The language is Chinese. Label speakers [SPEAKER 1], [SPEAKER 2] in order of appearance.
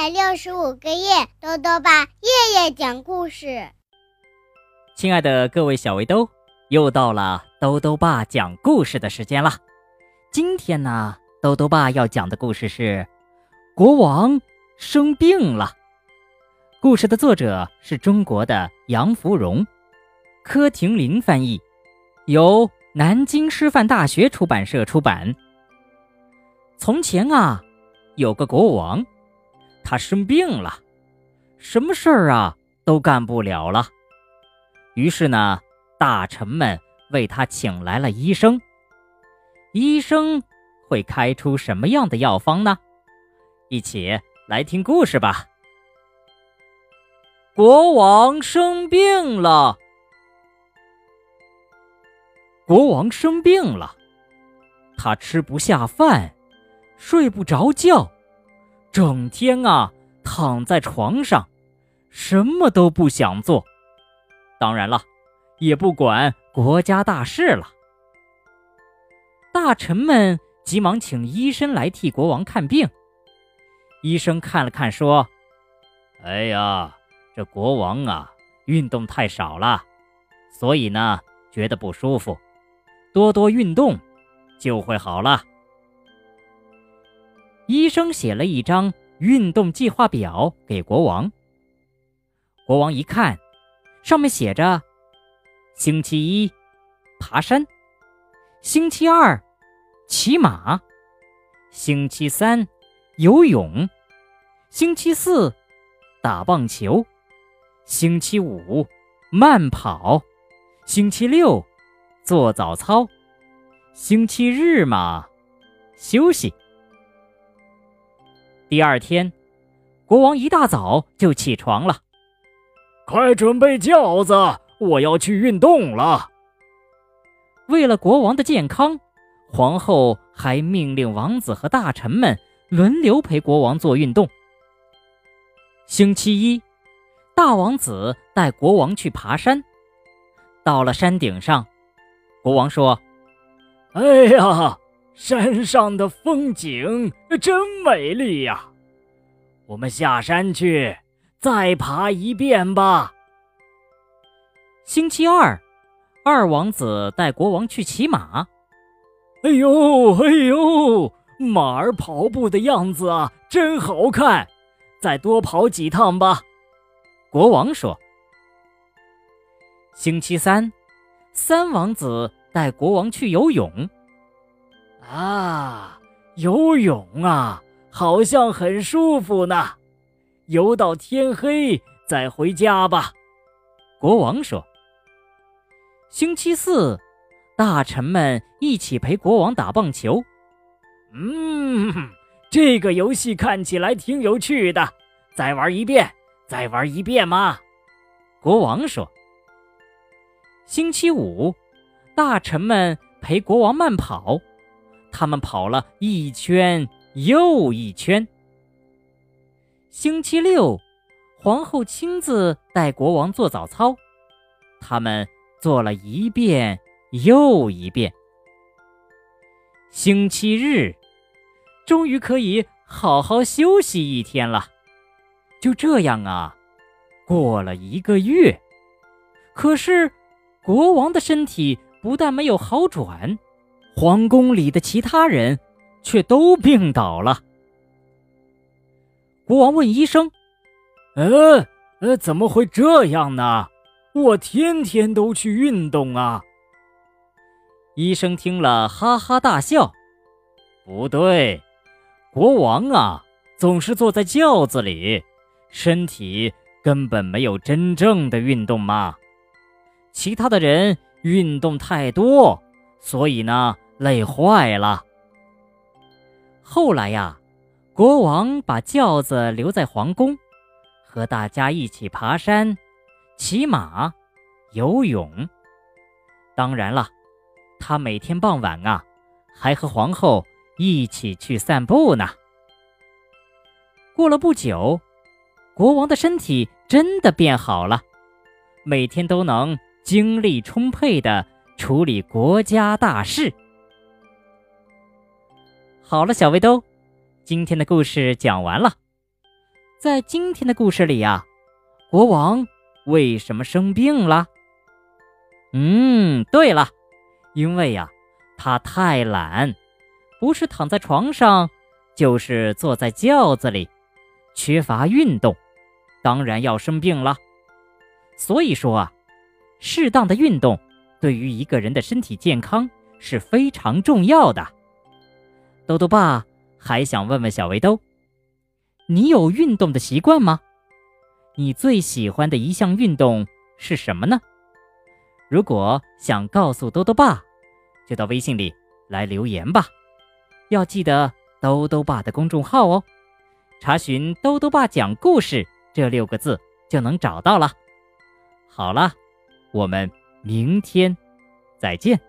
[SPEAKER 1] 百六十五个夜，豆豆爸夜夜讲故事。
[SPEAKER 2] 亲爱的各位小围兜，又到了豆豆爸讲故事的时间了。今天呢，豆豆爸要讲的故事是国王生病了。故事的作者是中国的杨芙蓉，柯廷林翻译，由南京师范大学出版社出版。从前啊，有个国王，他生病了，什么事儿啊都干不了了。于是呢，大臣们为他请来了医生。医生会开出什么样的药方呢？一起来听故事吧。国王生病了，国王生病了，他吃不下饭。睡不着觉，整天啊躺在床上，什么都不想做。当然了，也不管国家大事了。大臣们急忙请医生来替国王看病。医生看了看，说：“哎呀，这国王啊，运动太少了，所以呢觉得不舒服，多多运动就会好了。”医生写了一张运动计划表给国王。国王一看，上面写着：星期一爬山，星期二骑马，星期三游泳，星期四打棒球，星期五慢跑，星期六做早操，星期日嘛休息。第二天，国王一大早就起床了，
[SPEAKER 3] 快准备轿子，我要去运动了。
[SPEAKER 2] 为了国王的健康，皇后还命令王子和大臣们轮流陪国王做运动。星期一，大王子带国王去爬山，到了山顶上，国王说：“
[SPEAKER 3] 哎呀！”山上的风景真美丽呀，我们下山去再爬一遍吧。
[SPEAKER 2] 星期二，二王子带国王去骑马。
[SPEAKER 3] 哎呦哎呦，马儿跑步的样子啊，真好看！再多跑几趟吧。
[SPEAKER 2] 国王说。星期三，三王子带国王去游泳。
[SPEAKER 3] 啊，游泳啊，好像很舒服呢。游到天黑再回家吧。
[SPEAKER 2] 国王说。星期四，大臣们一起陪国王打棒球。
[SPEAKER 3] 嗯，这个游戏看起来挺有趣的。再玩一遍，再玩一遍嘛。
[SPEAKER 2] 国王说。星期五，大臣们陪国王慢跑。他们跑了一圈又一圈。星期六，皇后亲自带国王做早操，他们做了一遍又一遍。星期日，终于可以好好休息一天了。就这样啊，过了一个月，可是国王的身体不但没有好转。皇宫里的其他人却都病倒了。国王问医生：“
[SPEAKER 3] 呃呃，怎么会这样呢？我天天都去运动啊。”
[SPEAKER 2] 医生听了哈哈大笑：“不对，国王啊，总是坐在轿子里，身体根本没有真正的运动嘛。其他的人运动太多。”所以呢，累坏了。后来呀，国王把轿子留在皇宫，和大家一起爬山、骑马、游泳。当然了，他每天傍晚啊，还和皇后一起去散步呢。过了不久，国王的身体真的变好了，每天都能精力充沛的。处理国家大事。好了，小围兜，今天的故事讲完了。在今天的故事里呀，国王为什么生病了？嗯，对了，因为呀，他太懒，不是躺在床上，就是坐在轿子里，缺乏运动，当然要生病了。所以说啊，适当的运动对于一个人的身体健康是非常重要的。豆豆爸还想问问小围兜。你有运动的习惯吗？你最喜欢的一项运动是什么呢？如果想告诉兜兜爸，就到微信里来留言吧。要记得兜兜爸的公众号哦，查询“兜兜爸讲故事”这六个字就能找到了。好了，我们明天再见。